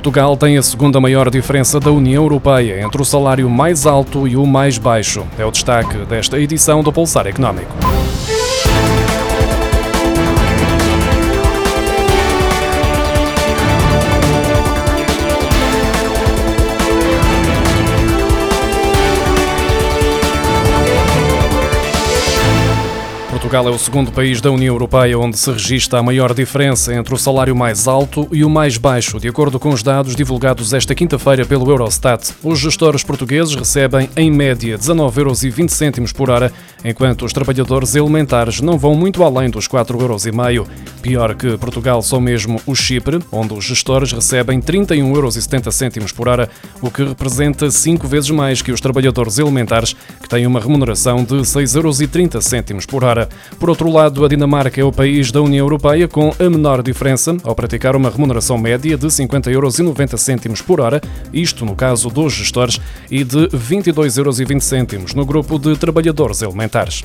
Portugal tem a segunda maior diferença da União Europeia entre o salário mais alto e o mais baixo. É o destaque desta edição do Pulsar Económico. Portugal é o segundo país da União Europeia onde se registra a maior diferença entre o salário mais alto e o mais baixo, de acordo com os dados divulgados esta quinta-feira pelo Eurostat. Os gestores portugueses recebem, em média, 19,20 euros por hora, enquanto os trabalhadores elementares não vão muito além dos 4,5 euros. Pior que Portugal só mesmo o Chipre, onde os gestores recebem 31,70 euros por hora, o que representa cinco vezes mais que os trabalhadores elementares, que têm uma remuneração de 6,30 euros por hora. Por outro lado, a Dinamarca é o país da União Europeia com a menor diferença, ao praticar uma remuneração média de 50,90 euros por hora, isto no caso dos gestores, e de 22,20 euros no grupo de trabalhadores elementares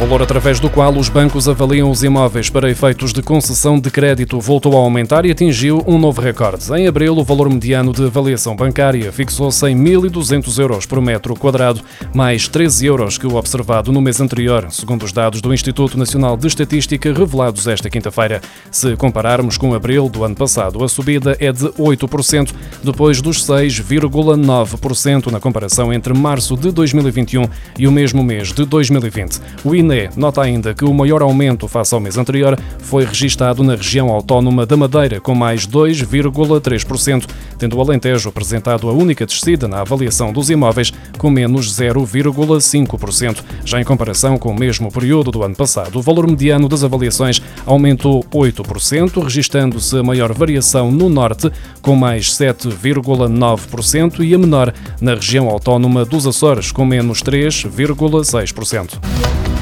valor através do qual os bancos avaliam os imóveis para efeitos de concessão de crédito voltou a aumentar e atingiu um novo recorde. Em abril, o valor mediano de avaliação bancária fixou-se em 1.200 euros por metro quadrado, mais 13 euros que o observado no mês anterior, segundo os dados do Instituto Nacional de Estatística revelados esta quinta-feira. Se compararmos com abril do ano passado, a subida é de 8%, depois dos 6,9% na comparação entre março de 2021 e o mesmo mês de 2020. O INE INE nota ainda que o maior aumento face ao mês anterior foi registado na região autónoma da Madeira, com mais 2,3%, tendo o Alentejo apresentado a única descida na avaliação dos imóveis, com menos 0,5%. Já em comparação com o mesmo período do ano passado, o valor mediano das avaliações aumentou 8%, registrando-se a maior variação no norte, com mais 7,9%, e a menor na região autónoma dos Açores, com menos 3,6%.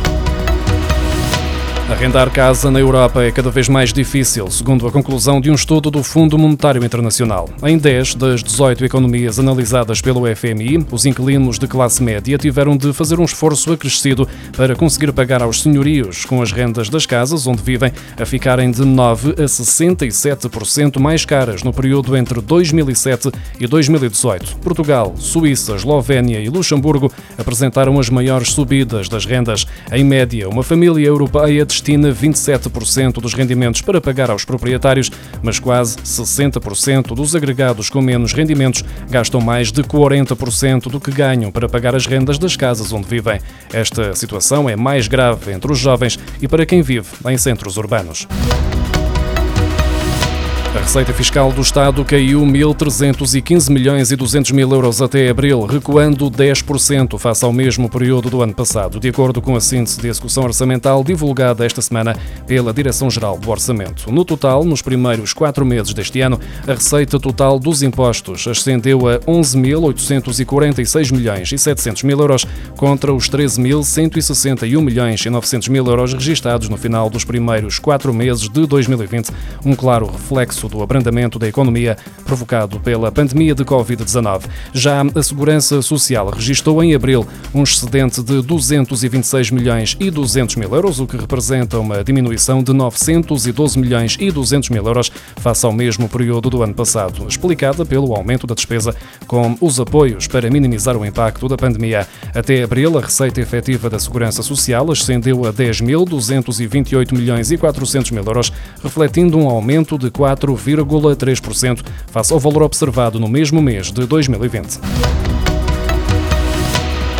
Arrendar casa na Europa é cada vez mais difícil, segundo a conclusão de um estudo do Fundo Monetário Internacional. Em 10 das 18 economias analisadas pelo FMI, os inquilinos de classe média tiveram de fazer um esforço acrescido para conseguir pagar aos senhorios, com as rendas das casas onde vivem a ficarem de 9 a 67% mais caras no período entre 2007 e 2018. Portugal, Suíça, Eslovénia e Luxemburgo apresentaram as maiores subidas das rendas. Em média, uma família europeia destina 27% dos rendimentos para pagar aos proprietários, mas quase 60% dos agregados com menos rendimentos gastam mais de 40% do que ganham para pagar as rendas das casas onde vivem. Esta situação é mais grave entre os jovens e para quem vive em centros urbanos. A receita fiscal do Estado caiu 1.315 milhões e 200 mil euros até abril, recuando 10% face ao mesmo período do ano passado, de acordo com a síntese de execução orçamental divulgada esta semana pela Direção-Geral do Orçamento. No total, nos primeiros quatro meses deste ano, a receita total dos impostos ascendeu a 11.846 milhões e 700 mil euros, contra os 13.161 milhões e 900 mil euros registados no final dos primeiros quatro meses de 2020, um claro reflexo do abrandamento da economia provocado pela pandemia de Covid-19. Já a Segurança Social registrou em abril um excedente de 226 milhões e 200 mil euros, o que representa uma diminuição de 912 milhões e 200 mil euros face ao mesmo período do ano passado, explicada pelo aumento da despesa com os apoios para minimizar o impacto da pandemia. Até abril, a receita efetiva da Segurança Social ascendeu a 10.228 milhões e 400 mil euros, refletindo um aumento de 4 0,3% face ao valor observado no mesmo mês de 2020.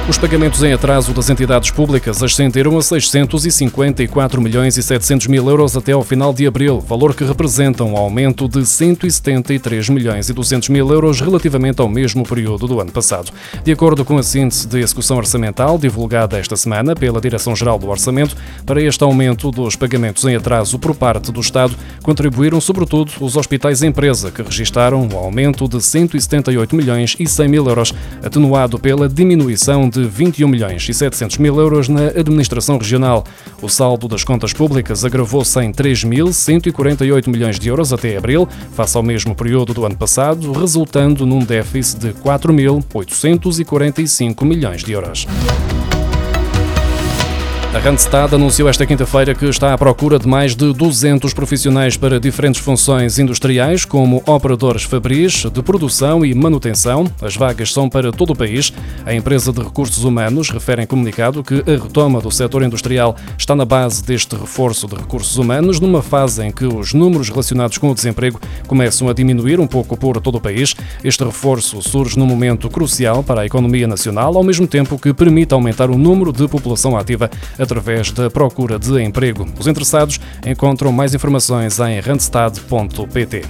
Os pagamentos em atraso das entidades públicas ascenderam a 654 milhões e 700 mil euros até ao final de abril, valor que representa um aumento de 173 milhões e 200 mil euros relativamente ao mesmo período do ano passado. De acordo com a síntese de execução orçamental divulgada esta semana pela Direção-Geral do Orçamento, para este aumento dos pagamentos em atraso por parte do Estado, contribuíram sobretudo os hospitais empresa, que registaram um aumento de 178 milhões e 100 mil euros, atenuado pela diminuição de de 21 milhões e 700 mil euros na administração regional. O saldo das contas públicas agravou-se em 3.148 milhões de euros até abril, face ao mesmo período do ano passado, resultando num déficit de 4.845 milhões de euros. A Randstad anunciou esta quinta-feira que está à procura de mais de 200 profissionais para diferentes funções industriais, como operadores fabris, de produção e manutenção. As vagas são para todo o país. A empresa de recursos humanos refere em comunicado que a retoma do setor industrial está na base deste reforço de recursos humanos, numa fase em que os números relacionados com o desemprego começam a diminuir um pouco por todo o país. Este reforço surge num momento crucial para a economia nacional, ao mesmo tempo que permite aumentar o número de população ativa através da procura de emprego. Os interessados encontram mais informações em randstad.pt.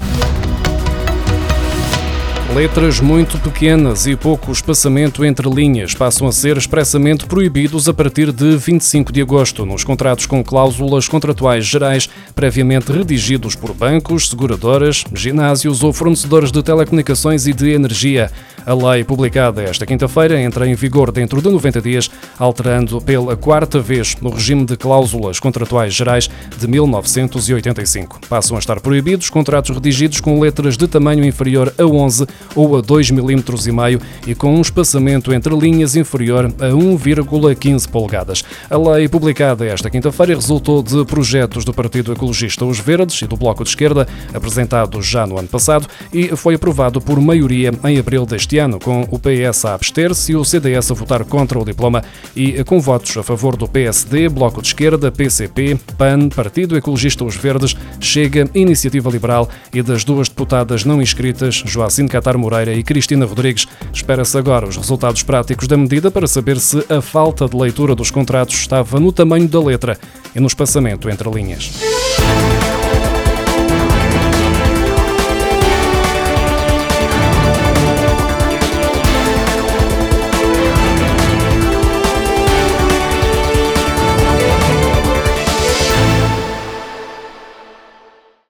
Letras muito pequenas e pouco espaçamento entre linhas passam a ser expressamente proibidos a partir de 25 de agosto nos contratos com cláusulas contratuais gerais previamente redigidos por bancos, seguradoras, ginásios ou fornecedores de telecomunicações e de energia. A lei, publicada esta quinta-feira, entra em vigor dentro de 90 dias, alterando pela quarta vez o regime de cláusulas contratuais gerais de 1985. Passam a estar proibidos contratos redigidos com letras de tamanho inferior a 11 ou a 2 mm e meio e com um espaçamento entre linhas inferior a 1,15 polegadas. A lei publicada esta quinta-feira resultou de projetos do Partido Ecologista Os Verdes e do Bloco de Esquerda, apresentados já no ano passado, e foi aprovado por maioria em abril deste ano, com o PS a abster-se e o CDS a votar contra o diploma e com votos a favor do PSD, Bloco de Esquerda, PCP, PAN, Partido Ecologista Os Verdes, Chega, Iniciativa Liberal e das duas deputadas não inscritas, Catar Catar Moreira e Cristina Rodrigues. Espera-se agora os resultados práticos da medida para saber se a falta de leitura dos contratos estava no tamanho da letra e no espaçamento entre linhas.